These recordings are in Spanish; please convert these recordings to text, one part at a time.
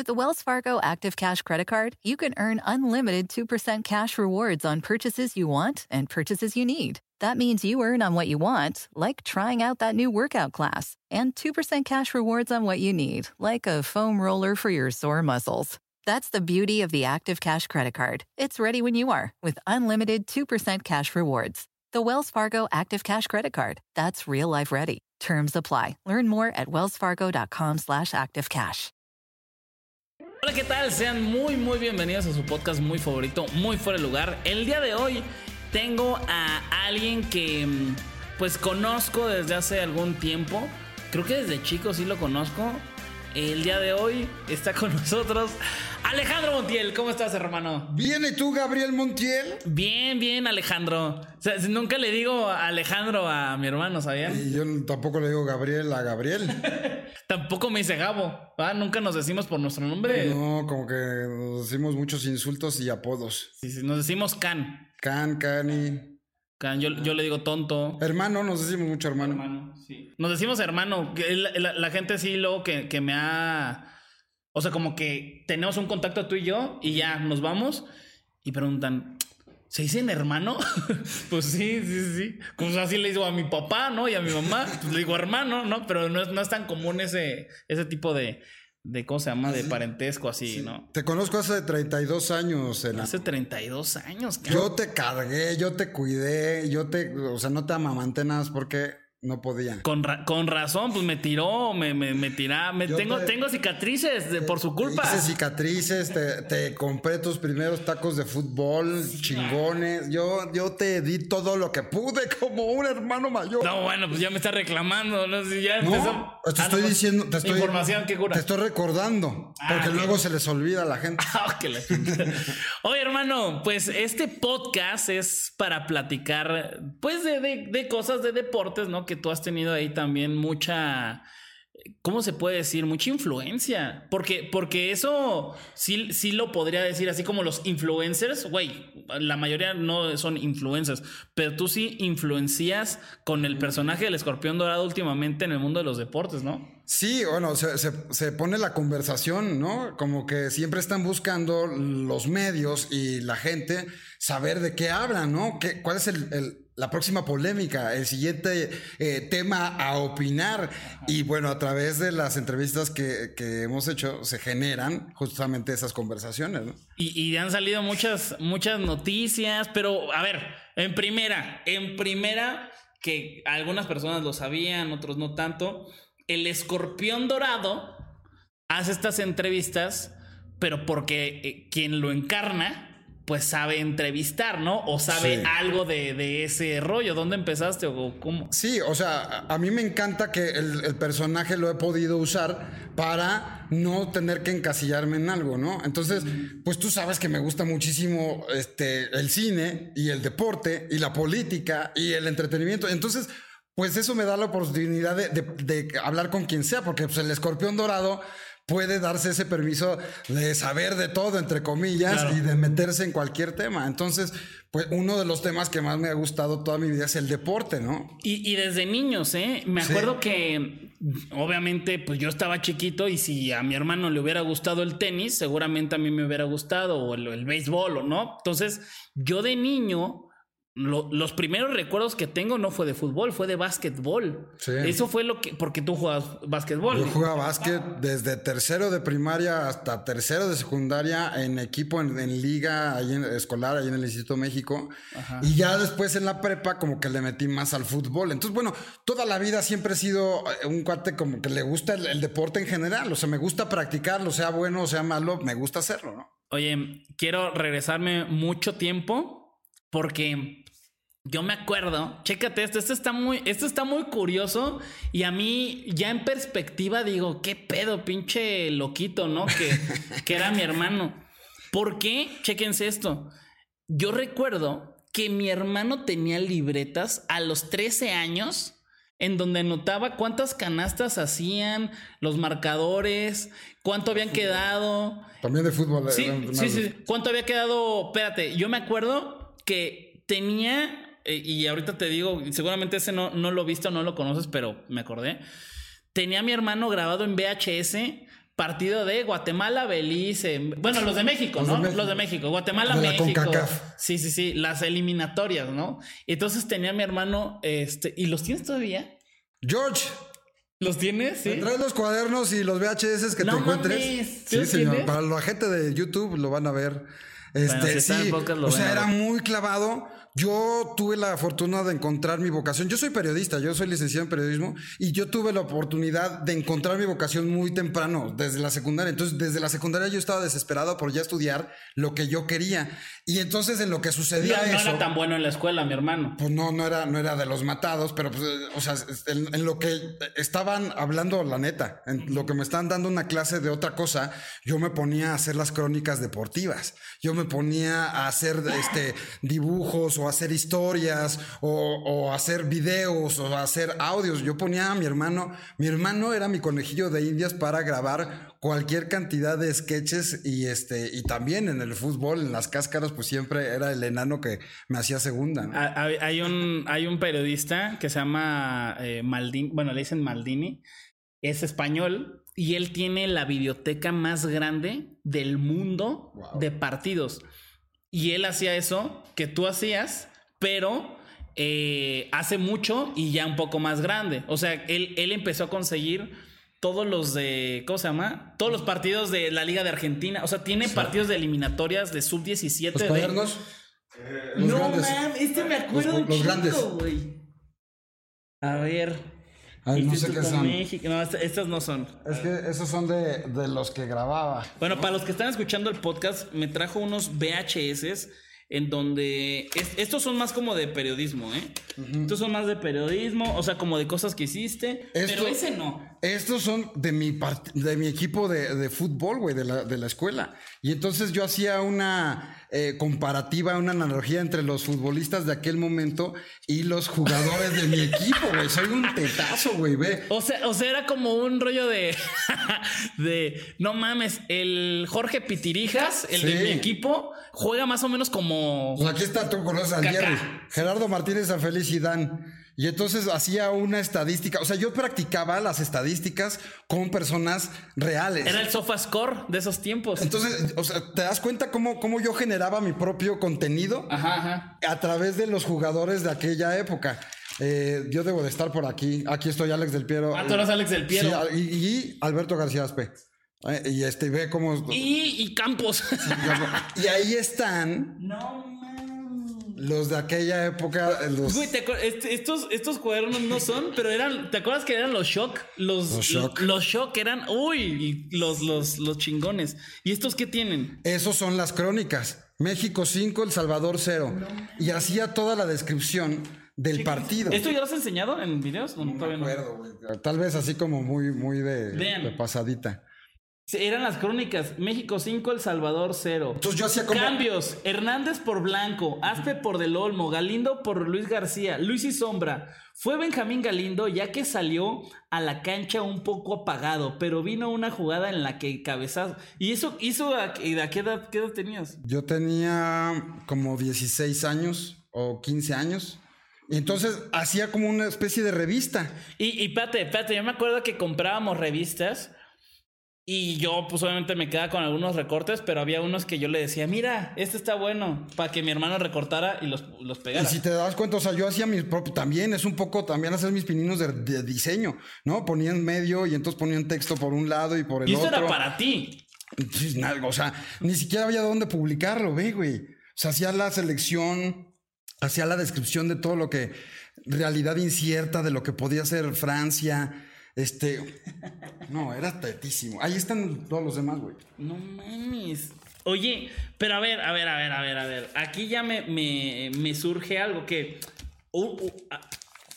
With the Wells Fargo Active Cash Credit Card, you can earn unlimited 2% cash rewards on purchases you want and purchases you need. That means you earn on what you want, like trying out that new workout class, and 2% cash rewards on what you need, like a foam roller for your sore muscles. That's the beauty of the Active Cash Credit Card. It's ready when you are with unlimited 2% cash rewards. The Wells Fargo Active Cash Credit Card. That's real life ready. Terms apply. Learn more at wellsfargo.com slash activecash. Hola, ¿qué tal? Sean muy, muy bienvenidos a su podcast muy favorito, muy fuera de lugar. El día de hoy tengo a alguien que mm, pues conozco desde hace algún tiempo. Creo que desde chico sí lo conozco. El día de hoy está con nosotros Alejandro Montiel. ¿Cómo estás, hermano? Bien, ¿y tú, Gabriel Montiel? Bien, bien, Alejandro. O sea, nunca le digo Alejandro a mi hermano, ¿sabían? Y yo tampoco le digo Gabriel a Gabriel. tampoco me dice Gabo. ¿va? Nunca nos decimos por nuestro nombre. No, como que nos decimos muchos insultos y apodos. Sí, sí, nos decimos Can. Can, Cani. Can, yo, yo le digo tonto. Hermano, nos decimos mucho hermano. Hermano, sí. Nos decimos hermano. La, la- la gente sí luego que, que me ha... O sea, como que tenemos un contacto tú y yo y ya nos vamos y preguntan, ¿se dicen hermano? pues sí, sí, sí. Pues así le digo a mi papá, ¿no? Y a mi mamá, pues le digo hermano, ¿no? Pero no es, no es tan común ese, ese tipo de, de, ¿cómo se llama? De parentesco así, ¿no? Te conozco hace 32 años, Ena. Hace 32 años, cabrón. Yo te cargué, yo te cuidé, yo te... O sea, no te amamanté nada porque no podía. Con, ra- con razón, pues me tiró, me, me, me tira, me tengo, te- tengo cicatrices de, por su culpa. Hice cicatrices, te, te compré tus primeros tacos de fútbol, chingones. Yo, yo te di todo lo que pude como un hermano mayor. No, bueno, pues ya me está reclamando, no sé, ya No, empezó- te Ah, estoy diciendo, te estoy, Información que cura. Te estoy recordando, Ah, porque luego se les olvida a la gente. Ah, que la chingada. Oye, hermano, pues este podcast es para platicar, pues, de, de- de cosas de deportes, ¿no? Que tú has tenido ahí también mucha. ¿Cómo se puede decir? Mucha influencia. Porque, porque eso sí, sí lo podría decir, así como los influencers, güey, la mayoría no son influencers, pero tú sí influencias con el personaje del escorpión dorado últimamente en el mundo de los deportes, ¿no? Sí, bueno, se, se- pone la conversación, ¿no? Como que siempre están buscando los medios y la gente saber de qué hablan, ¿no? ¿Qué, ¿Cuál es el- la próxima polémica, el siguiente eh, tema a opinar? Y bueno, a través de las entrevistas que, que hemos hecho se generan justamente esas conversaciones. Y, y han salido muchas, muchas noticias, pero a ver, en primera, en primera, que algunas personas lo sabían, otros no tanto, el escorpión dorado hace estas entrevistas, pero porque eh, quien lo encarna, pues sabe entrevistar, ¿no? O sabe Sí. algo de, de ese rollo. ¿Dónde empezaste o cómo? Sí, o sea, a, mí me encanta que el, el personaje lo he podido usar para no tener que encasillarme en algo, ¿no? Entonces, pues tú sabes que me gusta muchísimo este, el cine y el deporte y la política y el entretenimiento. Entonces, pues eso me da la oportunidad de, de- de hablar con quien sea, porque pues, el escorpión dorado puede darse ese permiso de saber de todo, entre comillas, Claro. y de meterse en cualquier tema. Entonces, pues uno de los temas que más me ha gustado toda mi vida es el deporte, ¿no? Y, y desde niños, ¿eh? Me Sí. acuerdo que obviamente pues yo estaba chiquito y si a mi hermano le hubiera gustado el tenis, seguramente a mí me hubiera gustado o el, el béisbol o no. Entonces yo de niño, lo- los primeros recuerdos que tengo no fue de fútbol, fue de básquetbol. Sí. Eso fue lo que, porque tú jugabas básquetbol. Yo jugaba básquet desde tercero de primaria hasta tercero de secundaria en equipo, en, en liga ahí en- escolar, ahí en el Instituto México. Y ya después en la prepa como que le metí más al fútbol. Entonces, bueno, toda la vida siempre he sido eh, un cuate como que le gusta el, el deporte en general. O sea, me gusta practicarlo, sea bueno o sea malo, me gusta hacerlo, ¿no? Oye, quiero regresarme mucho tiempo porque yo me acuerdo, chécate esto, esto está muy, esto está muy curioso y a mí ya en perspectiva digo, qué pedo, pinche loquito, ¿no? Que, que era mi hermano. ¿Por qué? Chéquense esto. Yo recuerdo que mi hermano tenía libretas a los 13 años en donde anotaba cuántas canastas hacían, los marcadores, cuánto habían quedado. También de fútbol. Sí, sí, sí. Cuánto había quedado. Espérate, yo me acuerdo que tenía eh, y ahorita te digo, seguramente ese no, no lo viste o no lo conoces, pero me acordé. Tenía mi hermano grabado en VHS partido de Guatemala, Belice, bueno, los de México, ¿no? Los de México, Guatemala, México. Sí, sí, sí, las eliminatorias, ¿no? Entonces tenía mi hermano, este, ¿y los tienes todavía? George. ¿Los tienes? Sí. Traes los cuadernos y los VHS que te encuentres. Sí, señor. Para la gente de YouTube lo van a ver. Este, sí. o sea, era muy clavado yo tuve la fortuna de encontrar mi vocación. Yo soy periodista, yo soy licenciado en periodismo y yo tuve la oportunidad de encontrar mi vocación muy temprano, desde la secundaria. Entonces, desde la secundaria yo estaba desesperado por ya estudiar lo que yo quería. Y entonces en lo que sucedía no, eso... No era tan bueno en la escuela, mi hermano. Pues no, no era, no era de los matados, pero pues, o sea, en, lo que estaban hablando, la neta, en lo que me estaban dando una clase de otra cosa, yo me ponía a hacer las crónicas deportivas. Yo me ponía a hacer este, dibujos o hacer historias o, hacer videos o hacer audios. Yo ponía a mi hermano, mi hermano era mi conejillo de indias para grabar cualquier cantidad de sketches y este y también en el fútbol, en las cáscaras, pues siempre era el enano que me hacía segunda. Hay, un, hay un periodista que se llama eh, Maldini, bueno, le dicen Maldini, es español y él tiene la biblioteca más grande del mundo de partidos. Y él hacía eso que tú hacías, pero eh, hace mucho y ya un poco más grande. O sea, él, él empezó a conseguir todos los de, ¿cómo se llama? Todos los partidos de la Liga de Argentina. O sea, tiene partidos de eliminatorias de sub-17. ¿Los cuadernos? Eh, no, mames, este me acuerdo los, grandes. A ver. Ay, no sé qué son. No, estas no son. Es que esos son de, de, los que grababa. Bueno, para los que están escuchando el podcast, me trajo unos VHS en donde estos son más como de periodismo, ¿eh? Estos son más de periodismo, o sea, como de cosas que hiciste, pero ese no. Estos son de mi, de mi equipo de, de fútbol, güey, de la, de la escuela. Y entonces yo hacía una eh, comparativa, una analogía entre los futbolistas de aquel momento y los jugadores de mi equipo, güey. Soy un tetazo, güey, ve. O sea, o sea, era como un rollo de, de, no mames, el Jorge Pitirijas, el de mi equipo, juega más o menos como... Pues aquí está, tú conoces al Jerry. Gerardo Martínez, a Feliz y Dan. Y entonces hacía una estadística, o sea, yo practicaba las estadísticas con personas reales. Era el sofa score de esos tiempos. Entonces, o sea, ¿te das cuenta cómo, cómo yo generaba mi propio contenido? Ajá, A través de los jugadores de aquella época. Eh, yo debo de estar por aquí. Aquí estoy, Alex del Piero. Ah, tú eres Alex del Piero. Sí, y, Alberto García Aspe. Eh, y este, ve cómo. Y, y Campos. y ahí están. No los de aquella época. Los... Este, estos, estos cuadernos no son, pero eran. ¿Te acuerdas que eran los shock? Los, los shock. Los, shock eran. Uy, los, los, los chingones. ¿Y estos qué tienen? Esos son las crónicas. México 5, El Salvador 0. y hacía toda la descripción del partido. ¿Esto ya lo has enseñado en videos? No, no me acuerdo, Tal vez así como muy, muy de, de pasadita. Eran las crónicas. México 5, El Salvador 0. Entonces yo hacía como... Cambios. Hernández por Blanco. Aspe por Del Olmo. Galindo por Luis García. Luis y Sombra. Fue Benjamín Galindo ya que salió a la cancha un poco apagado, pero vino una jugada en la que cabezas... ¿Y eso hizo a, qué, edad, qué edad tenías? Yo tenía como 16 años o 15 años. Y entonces hacía como una especie de revista. Y, y pate, pate, yo me acuerdo que comprábamos revistas y yo, pues obviamente me quedaba con algunos recortes, pero había unos que yo le decía, mira, este está bueno, para que mi hermano recortara y los, los pegara. Y si te das cuenta, o sea, yo hacía mis propios, también es un poco, también hacer mis pininos de, diseño, ¿no? Ponía en medio y entonces ponía un texto por un lado y por el otro. Y eso era para ti. o sea, ni siquiera había dónde publicarlo, ve, güey. O sea, hacía la selección, hacía la descripción de todo lo que, realidad incierta de lo que podía ser Francia este. No, era tetísimo. Ahí están todos los demás, güey. No mames. Oye, pero a ver, a ver, a ver, a ver, a ver. Aquí ya me, me, me surge algo que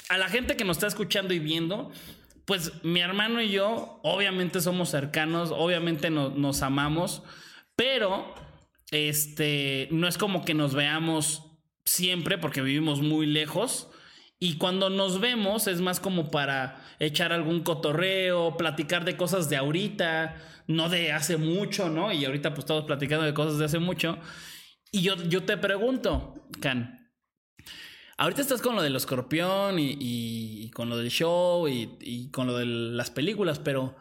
a, la gente que nos está escuchando y viendo, pues mi hermano y yo, obviamente somos cercanos, obviamente no- nos amamos, pero este no es como que nos veamos siempre porque vivimos muy lejos. Y cuando nos vemos es más como para echar algún cotorreo, platicar de cosas de ahorita, no de hace mucho, ¿no? Y ahorita pues estamos platicando de cosas de hace mucho. Y yo, yo te pregunto, Can, ahorita estás con lo del escorpión y, y- y con lo del show y, y con lo de las películas, pero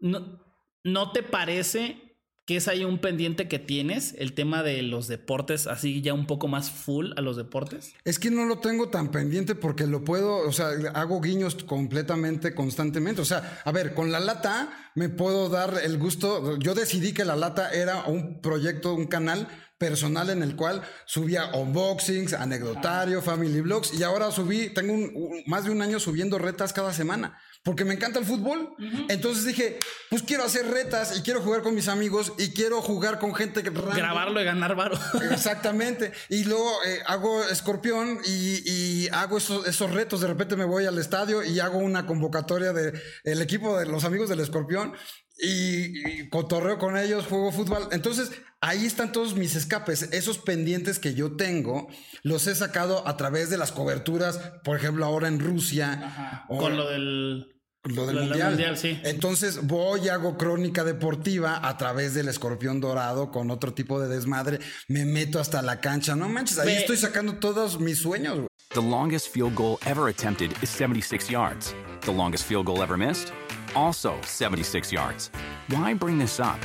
¿no, ¿no te parece que es ahí un pendiente que tienes, el tema de los deportes, así ya un poco más full a los deportes? Es que no lo tengo tan pendiente porque lo puedo, o sea, hago guiños completamente, constantemente. O sea, a ver, con la lata me puedo dar el gusto. Yo decidí que la lata era un proyecto, un canal personal en el cual subía unboxings, anecdotario, family blogs y ahora subí, tengo un- un- más de un año subiendo retas cada semana. Porque me encanta el fútbol. Entonces dije, pues quiero hacer retas y quiero jugar con mis amigos y quiero jugar con gente que. Grabarlo y ganar varo. Exactamente. Y luego eh, hago escorpión y, y hago esos, esos retos. De repente me voy al estadio y hago una convocatoria de el equipo de los amigos del escorpión y, y cotorreo con ellos, juego fútbol. Entonces ahí están todos mis escapes. Esos pendientes que yo tengo los he sacado a través de las coberturas, por ejemplo, ahora en Rusia. o- Con lo del... lo del Lo del mundial. mundial, sí. Entonces voy y hago crónica deportiva a través del escorpión dorado con otro tipo de desmadre. Me meto hasta la cancha. No manches, ahí Ve- estoy sacando todos mis sueños. güey. The longest field goal ever attempted is 76 yards. The longest field goal ever missed? Also 76 yards. Why bring this up?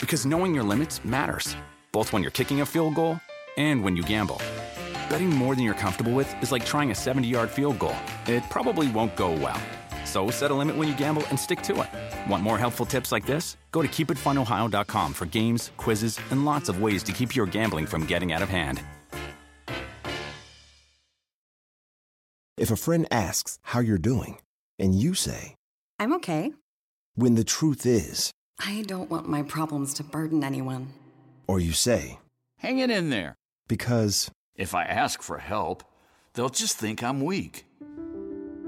Because knowing your limits matters, both when you're kicking a field goal and when you gamble. Betting more than you're comfortable with is like trying a 70 yard field goal, it probably won't go well. So set a limit when you gamble and stick to it. Want more helpful tips like this? Go to keepitfunohio.com for games, quizzes, and lots of ways to keep your gambling from getting out of hand. If a friend asks how you're doing, and you say, I'm okay. when the truth is, I don't want my problems to burden anyone. or you say, Hang it in there. because, If I ask for help, they'll just think I'm weak.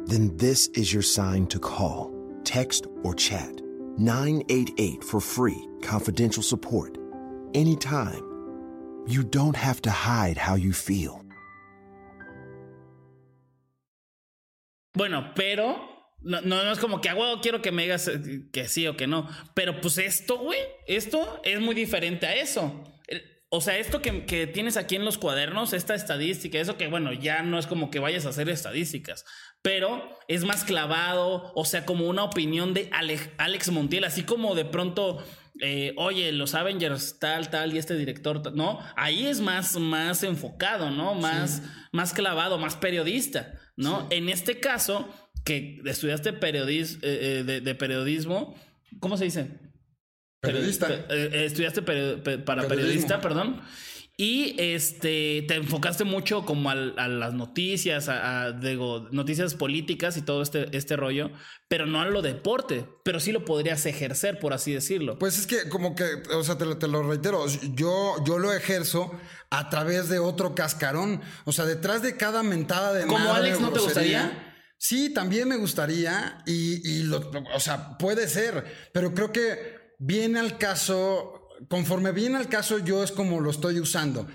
Then this is your sign to call, text, or chat 988 for free, confidential support. Anytime. You don't have to hide how you feel. Bueno, pero no, no, es como que a huevo quiero que me digas eh, que sí o que no. Pero pues esto, güey, esto es muy diferente a eso. O sea, esto que, que tienes aquí en los cuadernos, esta estadística, eso que bueno, ya no es como que vayas a hacer estadísticas, pero es más clavado, o sea, como una opinión de Ale- Alex Montiel, así como de pronto, eh, oye, los Avengers tal, tal, y este director, tal, ¿no? Ahí es más, más enfocado, ¿no? Más, más clavado, más periodista, ¿no? En este caso, que estudiaste periodis- eh, eh, de, de periodismo, ¿cómo se dice? Periodista. Pe- eh, eh, estudiaste peri- para Periodismo. periodista, perdón. Y este te enfocaste mucho como al- a, las noticias, a, a, digo, noticias políticas y todo este, este rollo, pero no a lo deporte, pero sí lo podrías ejercer, por así decirlo. Pues es que como que, o sea, te, lo- te lo reitero, yo, yo lo ejerzo a través de otro cascarón. O sea, detrás de cada mentada de ¿Como madre Alex no te gustaría? Sí, también me gustaría y, y lo, o sea, puede ser, pero creo que viene al caso, conforme viene al caso yo es como lo estoy usando.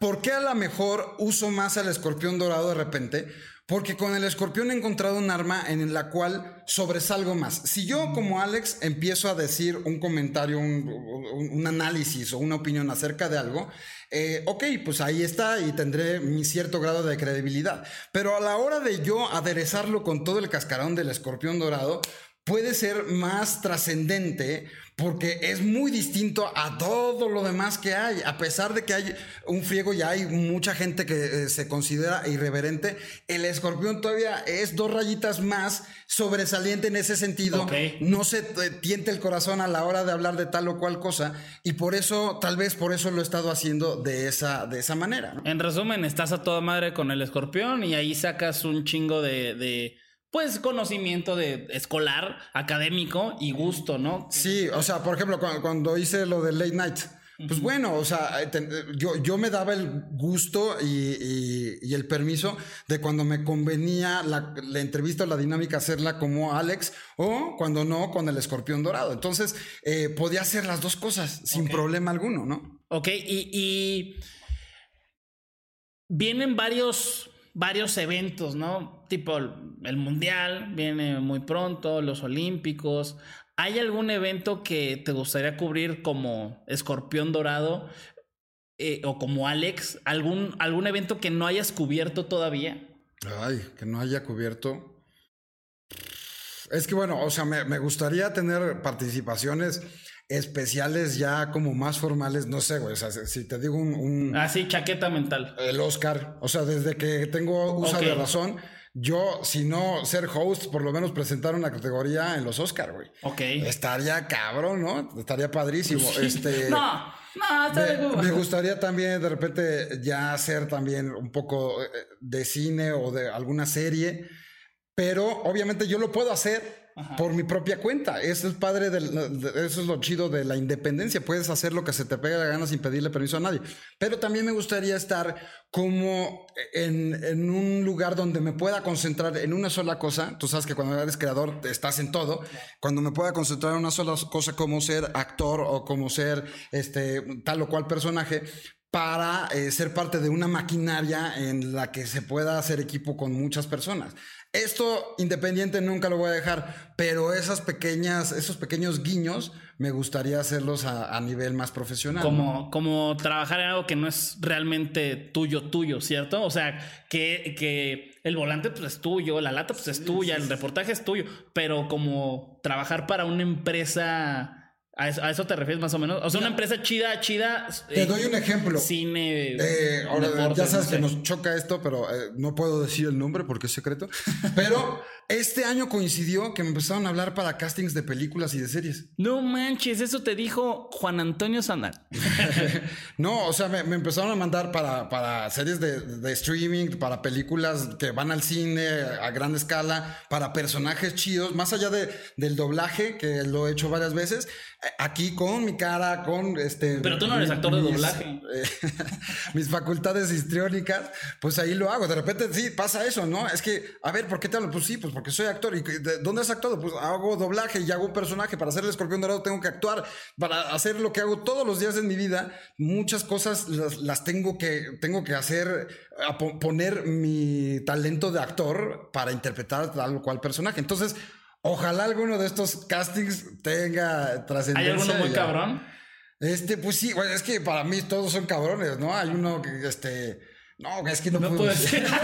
¿Por qué a lo mejor uso más al escorpión dorado de repente? Porque con el escorpión he encontrado un arma en la cual sobresalgo más. Si yo como Alex empiezo a decir un comentario, un, un- un análisis o una opinión acerca de algo, eh, ok, pues ahí está y tendré mi cierto grado de credibilidad. Pero a la hora de yo aderezarlo con todo el cascarón del escorpión dorado, puede ser más trascendente porque es muy distinto a todo lo demás que hay. A pesar de que hay un friego y hay mucha gente que eh, se considera irreverente, el escorpión todavía es dos rayitas más sobresaliente en ese sentido. No se te tiente el corazón a la hora de hablar de tal o cual cosa y por eso, tal vez por eso lo he estado haciendo de esa, de esa manera. ¿no? En resumen, estás a toda madre con el escorpión y ahí sacas un chingo de, de pues, conocimiento de escolar, académico y gusto, ¿no? Sí, o sea, por ejemplo, cuando, cuando hice lo de Late Night, pues bueno, o sea, eh, eh, yo, yo me daba el gusto y, y- y el permiso de cuando me convenía la, la entrevista o la dinámica hacerla como Alex o cuando no con el escorpión dorado. Entonces, eh, podía hacer las dos cosas sin problema alguno, ¿no? Ok, y, y vienen varios, varios eventos, ¿no? Tipo el, Mundial viene muy pronto, los Olímpicos. ¿Hay algún evento que te gustaría cubrir como Escorpión Dorado eh, o como Alex? ¿Algún, ¿Algún evento que no hayas cubierto todavía? Ay, que no haya cubierto. Es que bueno, o sea, me, me gustaría tener participaciones especiales ya como más formales, no sé, güey, o sea, si- te digo un, un- Ah, sí, chaqueta mental. el Oscar, o sea, desde que tengo uso Ok. de razón, yo, si no ser host, por lo menos presentar una categoría en los Oscar, güey. Ok. Estaría cabrón, ¿no? Estaría padrísimo. Este, No, no, está me, me gustaría también de repente ya hacer también un poco eh, de cine o de alguna serie, pero obviamente yo lo puedo hacer por mi propia cuenta. Eso es padre, del, de- eso es lo chido de la independencia. Puedes hacer lo que se te pegue la gana sin pedirle permiso a nadie. Pero también me gustaría estar como en, en un lugar donde me pueda concentrar en una sola cosa. Tú sabes que cuando eres creador estás en todo. Cuando me pueda concentrar en una sola cosa como ser actor o como ser este tal o cual personaje para eh, ser parte de una maquinaria en la que se pueda hacer equipo con muchas personas. Esto independiente nunca lo voy a dejar, pero esas pequeñas, esos pequeños guiños me gustaría hacerlos a, a nivel más profesional. ¿no? Como, como trabajar en algo que no es realmente tuyo, tuyo, ¿cierto? O sea, que, que el volante pues es tuyo, la lata pues es tuya, el reportaje es tuyo, pero como trabajar para una empresa, ¿a eso, a eso te refieres más o menos? O sea, una empresa chida, chida. Te eh, doy un ejemplo. Cine. Eh, ahora, deportes, ya sabes no que nos choca esto, pero eh, no puedo decir el nombre porque es secreto. Pero este año coincidió que me empezaron a hablar para castings de películas y de series. No manches, eso te dijo Juan Antonio Sanal. No, o sea, me, me empezaron a mandar para, para series de, de streaming, para películas que van al cine a gran escala, para personajes chidos, más allá de, del doblaje, que lo he hecho varias veces, eh, aquí con mi cara, con este... Pero tú no eres actor de doblaje. eh, mis facultades histriónicas, pues ahí lo hago. De repente sí pasa eso, ¿no? Es que, a ver, ¿por qué te hablo? Pues sí, pues porque soy actor. ¿Y de dónde has actuado? Pues hago doblaje y hago un personaje. Para hacer el escorpión dorado tengo que actuar. Para hacer lo que hago todos los días en mi vida, muchas cosas las, las tengo, que, tengo que hacer, a poner mi talento de actor para interpretar tal o cual personaje. Entonces, ojalá alguno de estos castings tenga ¿Hay trascendencia. alguno muy cabrón? Este, pues sí, güey, es que para mí todos son cabrones, ¿no? Hay uno que, este, no, es que no, No puedo decir.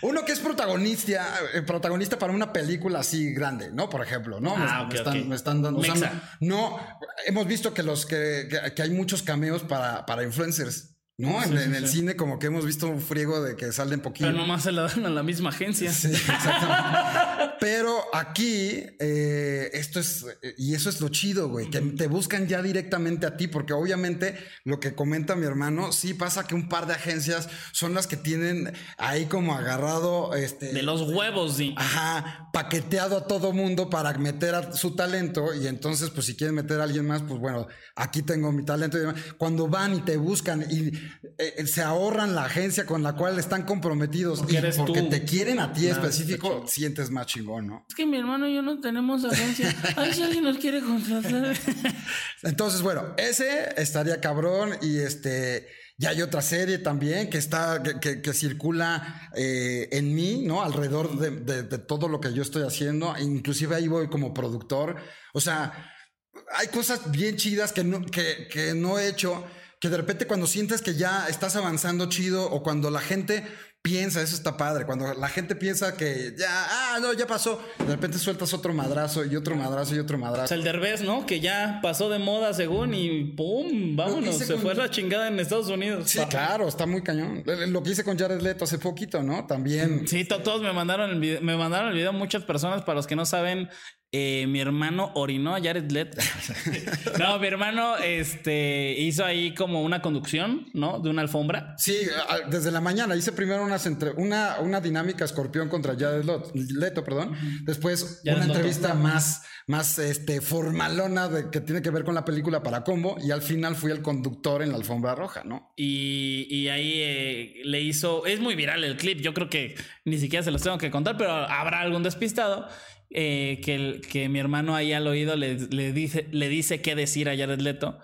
Uno que es protagonista, eh, protagonista para una película así grande, ¿no? Por ejemplo, ¿no? Me- Ah, me, están, me están dando. o sea, no, hemos visto que los que, que, que hay muchos cameos para, para influencers, ¿no? en, en el cine, como que hemos visto un friego de que salen poquito. Pero nomás se la dan a la misma agencia. Sí, exactamente. Pero aquí, eh, esto es, y eso es lo chido, güey, que te buscan ya directamente a ti, porque obviamente lo que comenta mi hermano, sí pasa que un par de agencias son las que tienen ahí como agarrado, este, De los huevos, sí. Ajá, paqueteado a todo mundo para meter a su talento y entonces pues si quieren meter a alguien más, pues bueno, aquí tengo mi talento y demás. Cuando van y te buscan y eh, se ahorran la agencia con la cual están comprometidos Porque y eres porque tú. te quieren a ti específico, sientes más chingón, ¿no? Es que mi hermano y yo no tenemos agencia. Ay, si alguien nos quiere contratar. Entonces, bueno, ese estaría cabrón y este... Ya hay otra serie también que está, que, que- que circula eh, en mí, ¿no? Alrededor de, de- de todo lo que yo estoy haciendo. Inclusive ahí voy como productor. O sea, hay cosas bien chidas que no, que, que no he hecho, que de repente cuando sientes que ya estás avanzando chido o cuando la gente piensa, eso está padre, cuando la gente piensa que ya, ah, no, ya pasó, de repente sueltas otro madrazo y otro madrazo y otro O madrazo. sea, el Derbez, ¿no? Que ya pasó de moda según y ¡pum! Vámonos. Se con- fue la chingada en Estados Unidos. Sí, claro, está muy cañón. Lo que hice con Jared Leto hace poquito, ¿no? También. Sí, to- todos me mandaron el video, me mandaron el video muchas personas para los que no saben, eh, mi hermano orinó a Jared Leto. no, mi hermano este, hizo ahí como una conducción, ¿no? De una alfombra. Sí, desde la mañana hice primero unas entre- una, una dinámica escorpión contra Jared Leto, perdón. Después Jared una entrevista más, más este, formalona de, que tiene que ver con la película para combo. Y al final fui el conductor en la alfombra roja, ¿no? Y, y ahí eh, le hizo. Es muy viral el clip. Yo creo que ni siquiera se los tengo que contar, pero habrá algún despistado. Eh, que, el- que mi hermano ahí al oído le, le dice, le dice qué decir a Jared Leto.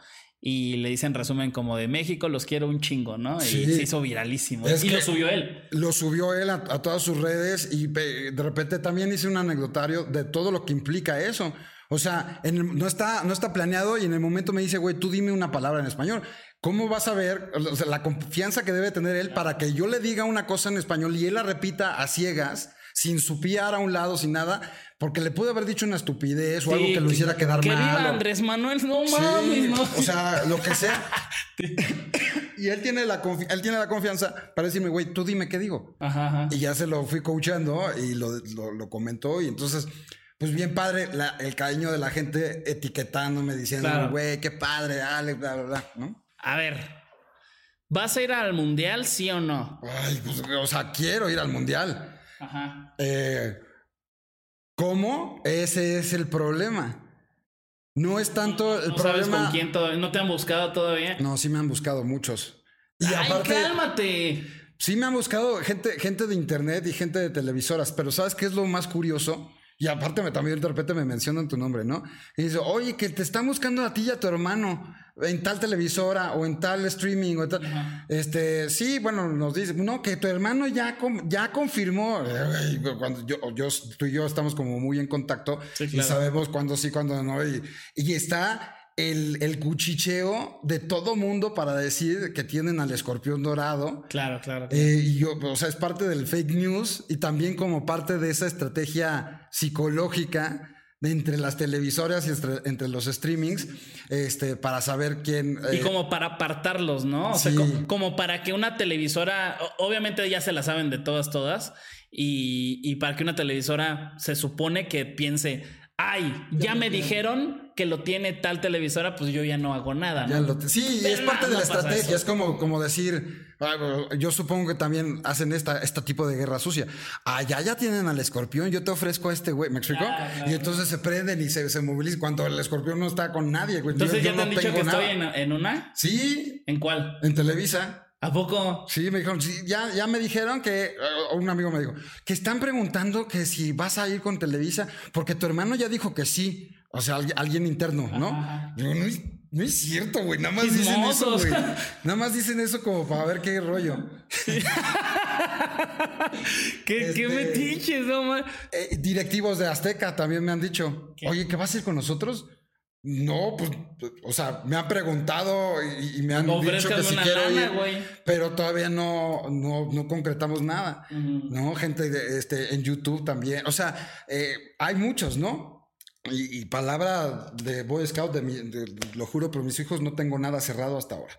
Y le dice en resumen como de México los quiero un chingo, ¿no? Sí. Y se hizo viralísimo. Es y lo subió él. Lo subió él a, a todas sus redes y de repente también hice un anecdotario de todo lo que implica eso. O sea, en el- no, está, no está planeado y en el momento me dice, güey, tú dime una palabra en español. ¿Cómo vas a ver o sea, la confianza que debe tener él para que yo le diga una cosa en español y él la repita a ciegas, sin supiar a un lado, sin nada? Porque le pude haber dicho una estupidez o algo que lo hiciera quedar que mal. viva o- Andrés Manuel, no Sí, mames, no. O sea, lo que sea. y él tiene la, él tiene la confianza para decirme, güey, tú dime qué digo. Ajá, ajá. Y ya se lo fui coachando y lo, lo- lo comentó. Y entonces, pues bien padre la- el cariño de la gente etiquetándome, diciendo, Claro. güey, qué padre, Alex, bla, bla, bla, ¿no? A ver, ¿vas a ir al mundial, sí o no? Ay, pues, o sea, quiero ir al mundial. Ajá. Eh, ¿Cómo? Ese es el problema. No es tanto el No sabes problema. con quién todavía. ¿No te han buscado todavía? No, sí me han buscado muchos. Y Ay, aparte, cálmate. sí me han buscado gente, gente de internet y gente de televisoras, pero ¿sabes qué es lo más curioso? Y aparte me, también de repente me mencionan tu nombre, ¿no? Y dice, oye, que te están buscando a ti y a tu hermano en tal televisora o en tal streaming o en tal... Este, sí, bueno, nos dice, no, que tu hermano ya, ya confirmó. Cuando yo, yo, tú y yo estamos como muy en contacto Sí, y sabemos cuándo sí, cuándo no. Y, y está el, el cuchicheo de todo mundo para decir que tienen al escorpión dorado. Claro, claro. Eh, y yo, o sea, es parte del fake news y también como parte de esa estrategia psicológica de entre las televisoras y entre, entre los streamings, este, para saber quién. Y eh, como para apartarlos, ¿no? O sea, sí. como, como para que una televisora, obviamente ya se la saben de todas, todas, y, y para que una televisora se supone que piense, ay, ya me dijeron que lo tiene tal televisora, pues yo ya no hago nada. ya ¿no? lo- sí, Pero es parte no, de la no estrategia. Es como, como decir, yo supongo que también hacen esta, este tipo de guerra sucia. Allá ya tienen al escorpión, yo te ofrezco a este güey, ¿me explico? Y entonces se prenden y se, se movilizan cuando el escorpión no está con nadie, güey. Entonces Yo- ya yo te han dicho que nada. estoy en, en una. Sí, ¿En cuál? en Televisa. ¿A poco? Sí, me dijeron, sí, ya, ya me dijeron que, eh, un amigo me dijo, que están preguntando que si vas a ir con Televisa, porque tu hermano ya dijo que sí. O sea, alguien, alguien interno, ¿no? Digo, no es, no es cierto, güey. Nada más dicen eso, güey. Nada más dicen eso como para ver qué rollo. ¿Qué, Este- qué metiches, no man? Eh, directivos de Azteca también me han dicho, oye, ¿qué vas a ir con nosotros? No, pues, o sea, me han preguntado y, y me han dicho que si quiero lana, ir, pero todavía no, no, no concretamos nada, ¿no? Gente de, este, en YouTube también, o sea, eh, hay muchos, ¿no? Y, y palabra de Boy Scout, de mi- de- lo juro por mis hijos, no tengo nada cerrado hasta ahora.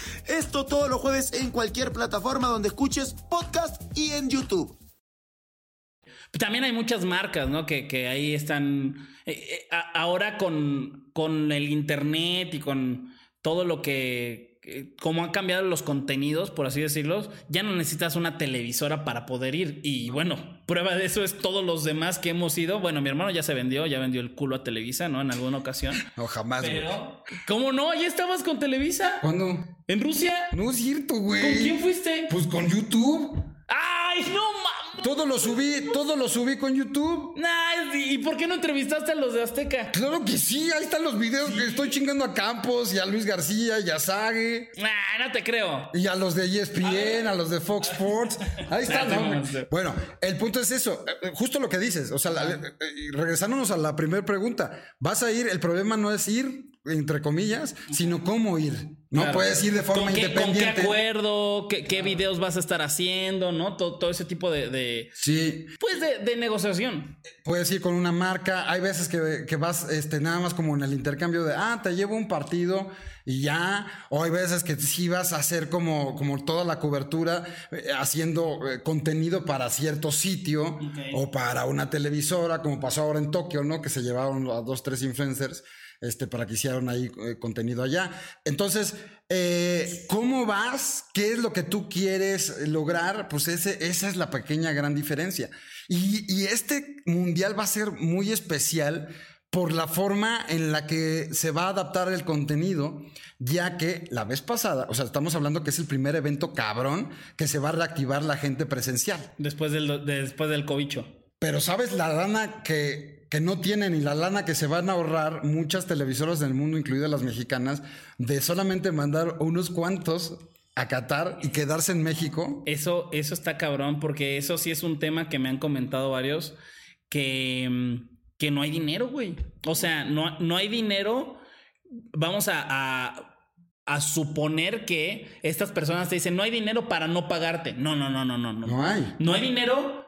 Esto todos los jueves en cualquier plataforma donde escuches podcast y en YouTube. También hay muchas marcas, ¿no? Que, que ahí están. eh, eh, ahora con, con el internet y con todo lo que. Como han cambiado los contenidos, por así decirlo, ya no necesitas una televisora para poder ir. Y bueno, prueba de eso es todos los demás que hemos ido. Bueno, mi hermano ya se vendió, ya vendió el culo a Televisa, ¿no? En alguna ocasión. No, jamás. Pero, ¿cómo no? ¿Ya estabas con Televisa? ¿Cuándo? ¿En Rusia? No es cierto, güey. ¿Con quién fuiste? Pues con YouTube. ¡Ay, no! Todo lo subí, todo lo subí con YouTube. Nah, ¿y por qué no entrevistaste a los de Azteca? Claro que sí, ahí están los videos que estoy chingando a Campos y a Luis García y a Sague. Nah, no te creo. Y a los de ESPN, a, los de Fox Sports. Ahí están. ¿no? Bueno, el punto es eso. eh, Justo lo que dices. O sea, la- eh, y regresándonos a la primera pregunta. Vas a ir, el problema no es ir, entre comillas, sino cómo ir. No Claro. puedes ir de forma ¿Con qué, ¿Con qué independiente. acuerdo? ¿Qué, qué videos vas a estar haciendo? ¿No? Todo, todo ese tipo de, de- Sí, Pues de, de negociación. puedes ir con una marca. Hay veces que, que vas este, nada más como en el intercambio de, ah, te llevo un partido y ya. O hay veces que sí vas a hacer como, como toda la cobertura eh, haciendo eh, contenido para cierto sitio o para una televisora, como pasó ahora en Tokio, ¿no? Que se llevaron a dos, tres influencers. Este, para que hicieran ahí eh, contenido allá. Entonces, eh, ¿cómo vas? ¿Qué es lo que tú quieres lograr? Pues ese, esa es la pequeña gran diferencia. Y, y este mundial va a ser muy especial por la forma en la que se va a adaptar el contenido, ya que la vez pasada, o sea, estamos hablando que es el primer evento cabrón que se va a reactivar la gente presencial. Después del, de- después del cobicho. Pero sabes la lana que, que no tienen y la lana que se van a ahorrar muchas televisoras del mundo, incluidas las mexicanas, de solamente mandar unos cuantos a Qatar y quedarse en México. Eso, eso está cabrón, porque eso sí es un tema que me han comentado varios, que, mm, que no hay dinero, güey. O sea, no, no hay dinero. Vamos a, a, a suponer que estas personas te dicen, no hay dinero para no pagarte. No, no, no, no, no. No, No hay. No hay dinero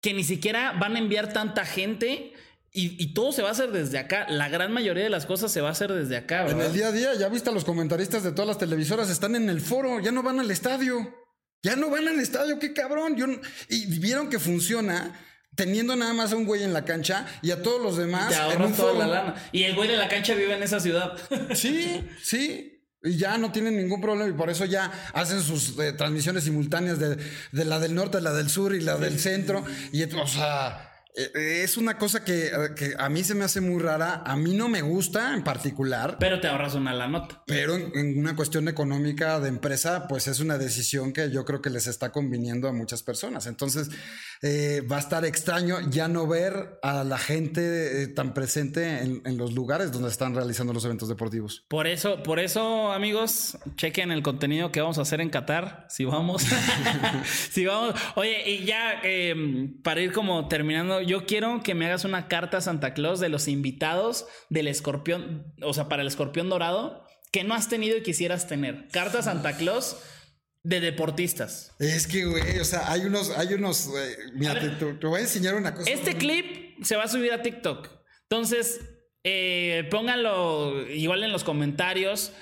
que ni siquiera van a enviar tanta gente. Y, y todo se va a hacer desde acá. La gran mayoría de las cosas se va a hacer desde acá, En ¿verdad? el día a día, ya viste a los comentaristas de todas las televisoras, están en el foro, ya no van al estadio. Ya no van al estadio, qué cabrón. Yo no- y vieron que funciona teniendo nada más a un güey en la cancha y a todos los demás Te en un toda foro. la lana. Y el güey de la cancha vive en esa ciudad. Sí, sí. Y ya no tienen ningún problema y por eso ya hacen sus eh, transmisiones simultáneas de, de la del norte, la del sur y la del centro. Y o sea, es una cosa que, eh, que a mí se me hace muy rara. A mí no me gusta en particular, Pero te ahorras una la nota. pero en, en una cuestión económica de empresa, pues es una decisión que yo creo que les está conviniendo a muchas personas. Entonces, eh, va a estar extraño ya no ver a la gente eh, tan presente en, en los lugares donde están realizando los eventos deportivos. Por eso, por eso, amigos, chequen el contenido que vamos a hacer en Qatar. Si vamos, si vamos. Oye, y ya eh, para ir como terminando, yo quiero que me hagas una carta a Santa Claus de los invitados del escorpión, o sea, para el escorpión dorado, que no has tenido y quisieras tener. Carta a Santa Claus de deportistas. Es que, güey, o sea, hay unos, hay unos, eh, mira, te voy a enseñar una cosa. Este clip se va a subir a TikTok. Entonces, eh, pónganlo igual en los comentarios.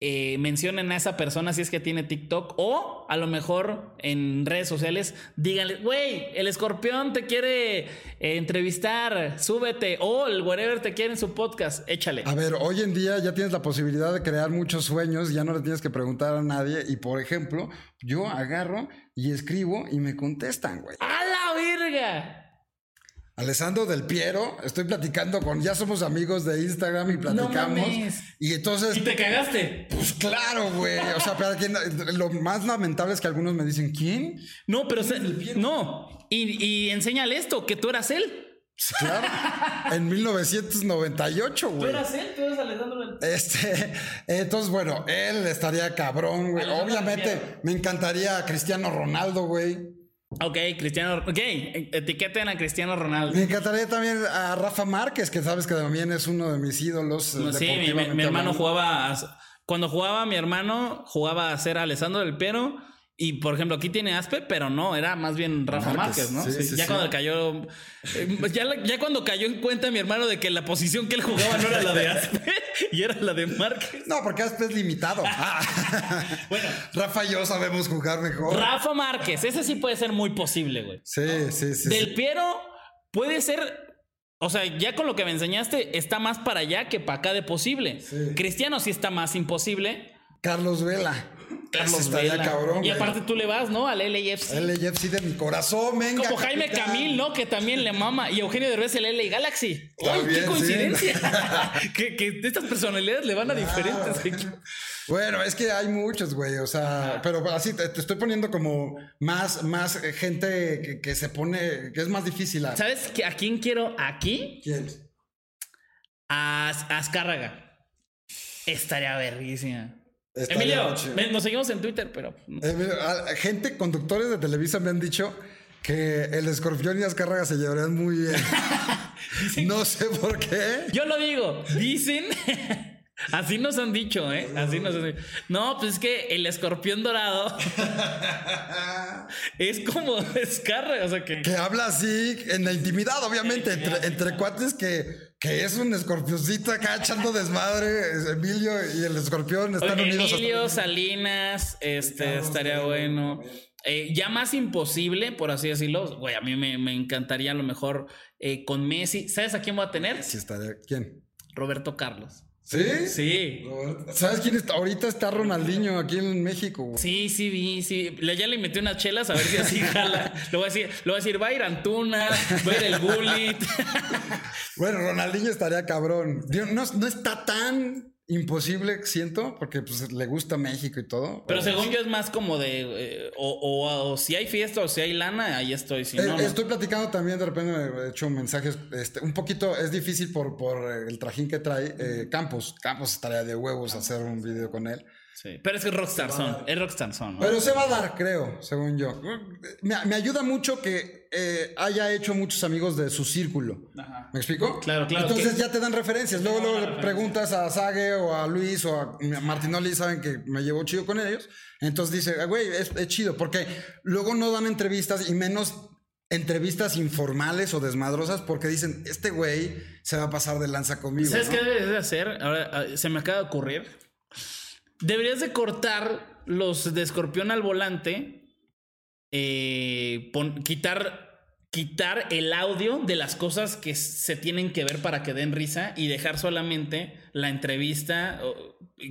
Eh, mencionen a esa persona si es que tiene TikTok o a lo mejor en redes sociales díganle, güey, el escorpión te quiere eh, entrevistar, súbete o el whatever te quiere en su podcast, échale. A ver, hoy en día ya tienes la posibilidad de crear muchos sueños, ya no le tienes que preguntar a nadie. Y por ejemplo, yo agarro y escribo y me contestan, güey. ¡A la verga! Alessandro del Piero, estoy platicando con, ya somos amigos de Instagram y platicamos. mames. y entonces, Y te cagaste. pues claro, güey. O sea, para quien, lo más lamentable es que algunos me dicen, ¿quién? No, pero se- no. Y, y enséñale esto, que tú eras él. Claro, en 1998, Tú güey. eras él, tú eras Alejandro del Este, entonces, bueno, él estaría cabrón, güey. Obviamente, Piero. me encantaría Cristiano Ronaldo, güey. Ok, Cristiano. Ok, etiqueten a Cristiano Ronaldo. Me encantaría también a Rafa Márquez, que sabes que también es uno de mis ídolos. eh, No, sí, mi, hermano hablando. jugaba. a- cuando jugaba mi hermano, jugaba a ser Alessandro del Piero. Y por ejemplo, aquí tiene Aspe, pero no, era más bien Rafa Márquez, Márquez, ¿no? sí, Sí, sí, ya sí. cuando cayó. eh, Ya, cuando cayó en cuenta mi hermano de que la posición que él jugaba no era la de Aspe y era la de Márquez. No, porque Aspe es limitado. Ah. Bueno. Rafa y yo sabemos jugar mejor. Rafa Márquez, ese sí puede ser muy posible, güey. Sí, sí, sí. Del. Piero puede ser. O sea, ya con lo que me enseñaste, está más para allá que para acá de posible. Sí. Cristiano sí está más imposible. Carlos Vela. Carlos Vela. cabrón. Y aparte tú le vas, ¿no? Al LAFC. LAFC de mi corazón, venga. Como Jaime capitán. Camil, ¿no? Que también le mama. Y Eugenio Derbez, el LA Galaxy. ¡Ay, qué sí. coincidencia! que, que estas personalidades le van a diferentes equipos. Bueno, es que hay muchos, güey. O sea, pero así te, te estoy poniendo como más, más gente que, que se pone, que es más difícil. A... ¿Sabes que- a quién quiero aquí? ¿Quién? A, a Azcárraga. Estaría verguísima. Emilio, nos seguimos en Twitter, pero. Eh, mira, a- gente, conductores de Televisa me han dicho que el escorpión y Azcárraga se llevarían muy bien. no sé por qué. Yo lo digo, dicen. Así nos han dicho, ¿eh? Así nos han dicho. No, pues es que el escorpión dorado es como Azcárraga, o sea que. Que habla así en la intimidad, obviamente, entre, entre cuates que, que es un escorpioncito acá echando desmadre. es Emilio y el escorpión están unidos. Emilio, hasta- Salinas, este, estaría bueno. Eh, ya más imposible, por así decirlo. Güey, a mí me, me encantaría a lo mejor eh, con Messi. ¿Sabes a quién voy a tener? Sí, estaría. ¿Quién? Roberto Carlos. ¿Sí? Sí. ¿Sabes quién está? Ahorita está Ronaldinho aquí en México. güey. Sí, sí, vi, sí. Le- Ya le metí unas chelas a ver si así jala. Le voy a decir, le voy a decir, va a ir Antuna, va a ir el Gullit. Bueno, Ronaldinho estaría cabrón. No, no está tan imposible, siento, porque pues, le gusta México y todo. Pero según yo es más como de, eh, o, o- o si hay fiesta o si hay lana, ahí estoy. Si Eh, no, no. Estoy platicando también, de repente me he hecho mensajes, este, un poquito, es difícil por, por eh, el trajín que trae eh, Campos. Campos estaría de huevos hacer un video con él. Sí. Pero es que es Rockstar Son. Es Rockstar Son. ¿no? Pero se va a dar, creo, según yo. Me, me ayuda mucho que eh, haya hecho muchos amigos de su círculo. Ajá. ¿Me explico? Claro, claro, Entonces que- ya te dan referencias. Luego, luego le preguntas a Sage o a Luis o a Martinoli, saben que me llevo chido con ellos. Entonces dice, "Ah, güey, es, es chido, porque luego no dan entrevistas y menos entrevistas informales o desmadrosas porque dicen, este güey se va a pasar de lanza conmigo. ¿Sabes ¿no? qué debes de hacer? Ahora ah, se me acaba de ocurrir. Deberías de cortar los de escorpión al volante. eh, pon- quitar, quitar el audio de las cosas que se tienen que ver para que den risa y dejar solamente la entrevista.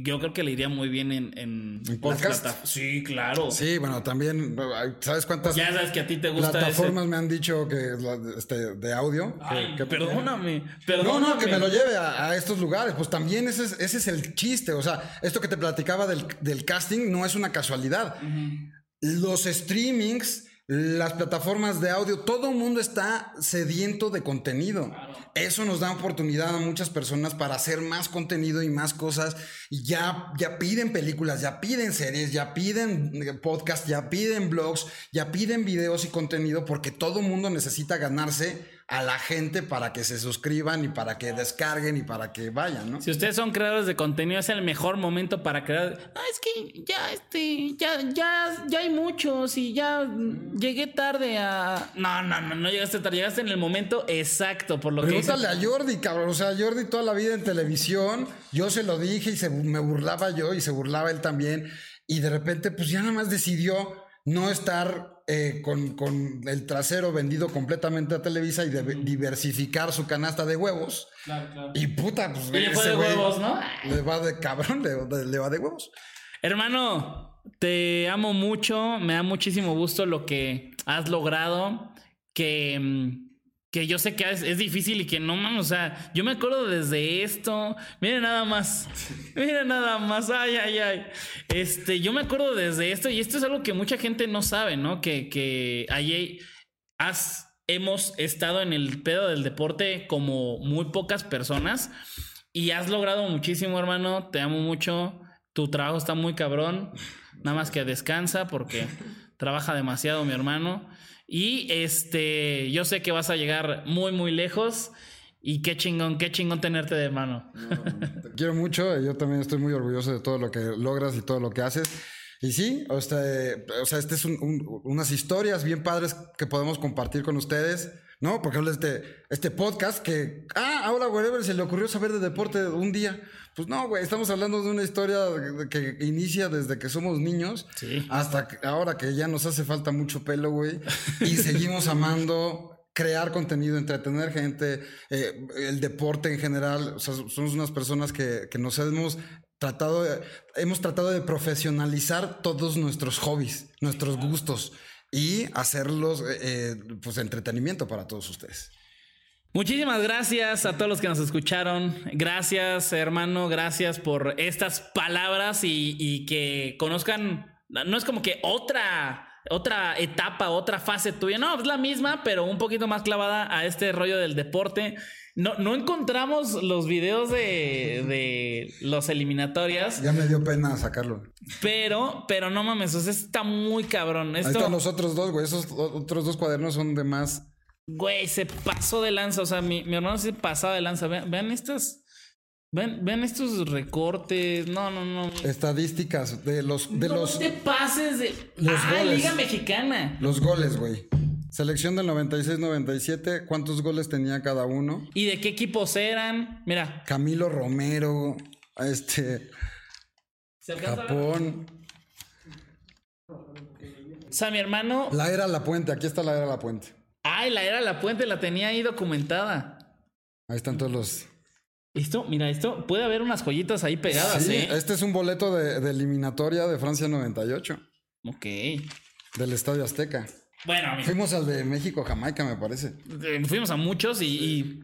Yo creo que le iría muy bien en, en, ¿En las podcast? plata- Sí, claro. Sí, bueno, también, ¿sabes cuántas Ya sabes que a ti te gusta plataformas me han dicho que este, de audio? Ay, que- perdóname, No, perdóname. no, que me lo lleve a, a estos lugares. Pues también ese es, ese es el chiste. O sea, esto que te platicaba del, del casting no es una casualidad. Los streamings, las plataformas de audio, todo el mundo está sediento de contenido. Eso nos da oportunidad a muchas personas para hacer más contenido y más cosas. Y ya, ya piden películas, ya piden series, ya piden podcasts, ya piden blogs, ya piden videos y contenido porque todo el mundo necesita ganarse a la gente para que se suscriban y para que descarguen y para que vayan, ¿no? Si ustedes son creadores de contenido, es el mejor momento para crear. Ah, es que ya, este, ya, ya, ya hay muchos y ya llegué tarde a. No, no, no, no llegaste tarde, llegaste en el momento exacto, por lo que dice. Pregúntale a Jordi, cabrón. O sea, Jordi toda la vida en televisión, yo se lo dije y se, me burlaba yo y se burlaba él también. Y de repente, pues ya nada más decidió no estar eh, con, con el trasero vendido completamente a Televisa y de- diversificar su canasta de huevos. Claro, claro. Y puta, pues Y le fue de huevos, ¿no? Le va de cabrón, le va de huevos. Hermano, te amo mucho, me da muchísimo gusto lo que has logrado, que, mm, que yo sé que es, difícil y que no mames, o sea, yo me acuerdo desde esto, miren nada más, miren nada más, ay, ay, ay, este, yo me acuerdo desde esto y esto es algo que mucha gente no sabe, ¿no? Que, que ahí has, hemos estado en el pedo del deporte como muy pocas personas y has logrado muchísimo, hermano, te amo mucho. Tu trabajo está muy cabrón. Nada más que descansa porque trabaja demasiado mi hermano. Y este, yo sé que vas a llegar muy, muy lejos. Y qué chingón, qué chingón tenerte de mano. Te quiero mucho. Yo también estoy muy orgulloso de todo lo que logras y todo lo que haces. Y sí, o sea, o sea este es un- un- unas historias bien padres que podemos compartir con ustedes, ¿no? Por ejemplo, este, este podcast que, ah, ahora, whatever, se le ocurrió saber de deporte un día. Pues no, güey, estamos hablando de una historia que inicia desde que somos niños Sí. hasta que- ahora que ya nos hace falta mucho pelo, güey, y seguimos amando crear contenido, entretener gente, eh, el deporte en general. O sea, somos unas personas que, que nos hemos tratado, de- hemos tratado de profesionalizar todos nuestros hobbies, nuestros gustos y hacerlos, eh, eh, pues, entretenimiento para todos ustedes. Muchísimas gracias a todos los que nos escucharon. Gracias, hermano. Gracias por estas palabras y, y que conozcan. No es como que otra otra etapa, otra fase tuya. No, es la misma, pero un poquito más clavada a este rollo del deporte. No, no encontramos los videos de, de los eliminatorias. Ya me dio pena sacarlo. Pero, pero no mames, o sea, está muy cabrón. Esto, Ahí están los otros dos, güey. Esos otros dos cuadernos son de más. Güey, se pasó de lanza. O sea, mi, mi hermano se pasaba de lanza. Vean, vean estas. Ven, ven estos recortes. No, no, no. Estadísticas de los. De no los te pases de. los ah, goles. Liga Mexicana. Los goles, güey. Selección del 96-97. ¿Cuántos goles tenía cada uno? ¿Y de qué equipos eran? Mira. Camilo Romero. Este. ¿Se? Japón. O sea, mi hermano. La era La Puente. Aquí está la era La Puente. Ay, la era La Puente la tenía ahí documentada. Ahí están todos los. Esto, mira, esto puede haber unas joyitas ahí pegadas, Sí, ¿eh? Este es un boleto de, de eliminatoria de Francia 98. Ok. Del Estadio Azteca. Bueno, mira, Fuimos al de México-Jamaica, me parece. eh, fuimos a muchos y, y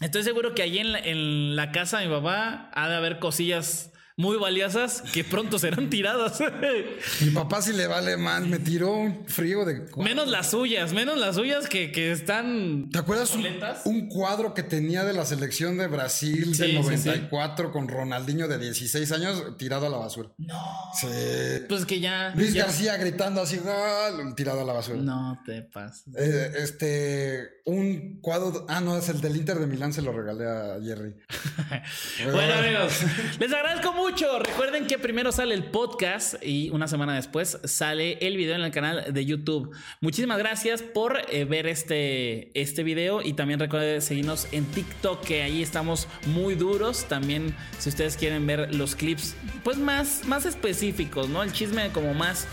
estoy seguro que allí en la, en la casa de mi papá ha de haber cosillas muy valiosas que pronto serán tiradas. Mi papá si le vale más, me tiró un frío de... menos las suyas, menos las suyas que, que están... ¿Te acuerdas un, un cuadro que tenía de la selección de Brasil Sí, del sí, sí. 94 con Ronaldinho de 16 años tirado a la basura? No. Sí. Pues que ya... Luis ya- García gritando así, ¡ah! tirado a la basura. No te pases. Eh, este, un cuadro, ah, no, es el del Inter de Milán, se lo regalé a Jerry. Bueno amigos, les agradezco mucho. Recuerden que primero sale el podcast y una semana después sale el video en el canal de YouTube. Muchísimas gracias por eh, ver este, este video y también recuerden seguirnos en TikTok que ahí estamos muy duros. También si ustedes quieren ver los clips pues más, más específicos, ¿no? El chisme como más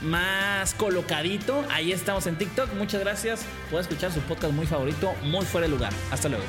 más colocadito. Ahí estamos en TikTok. Muchas gracias por escuchar su podcast muy favorito, muy fuera de lugar. Hasta luego.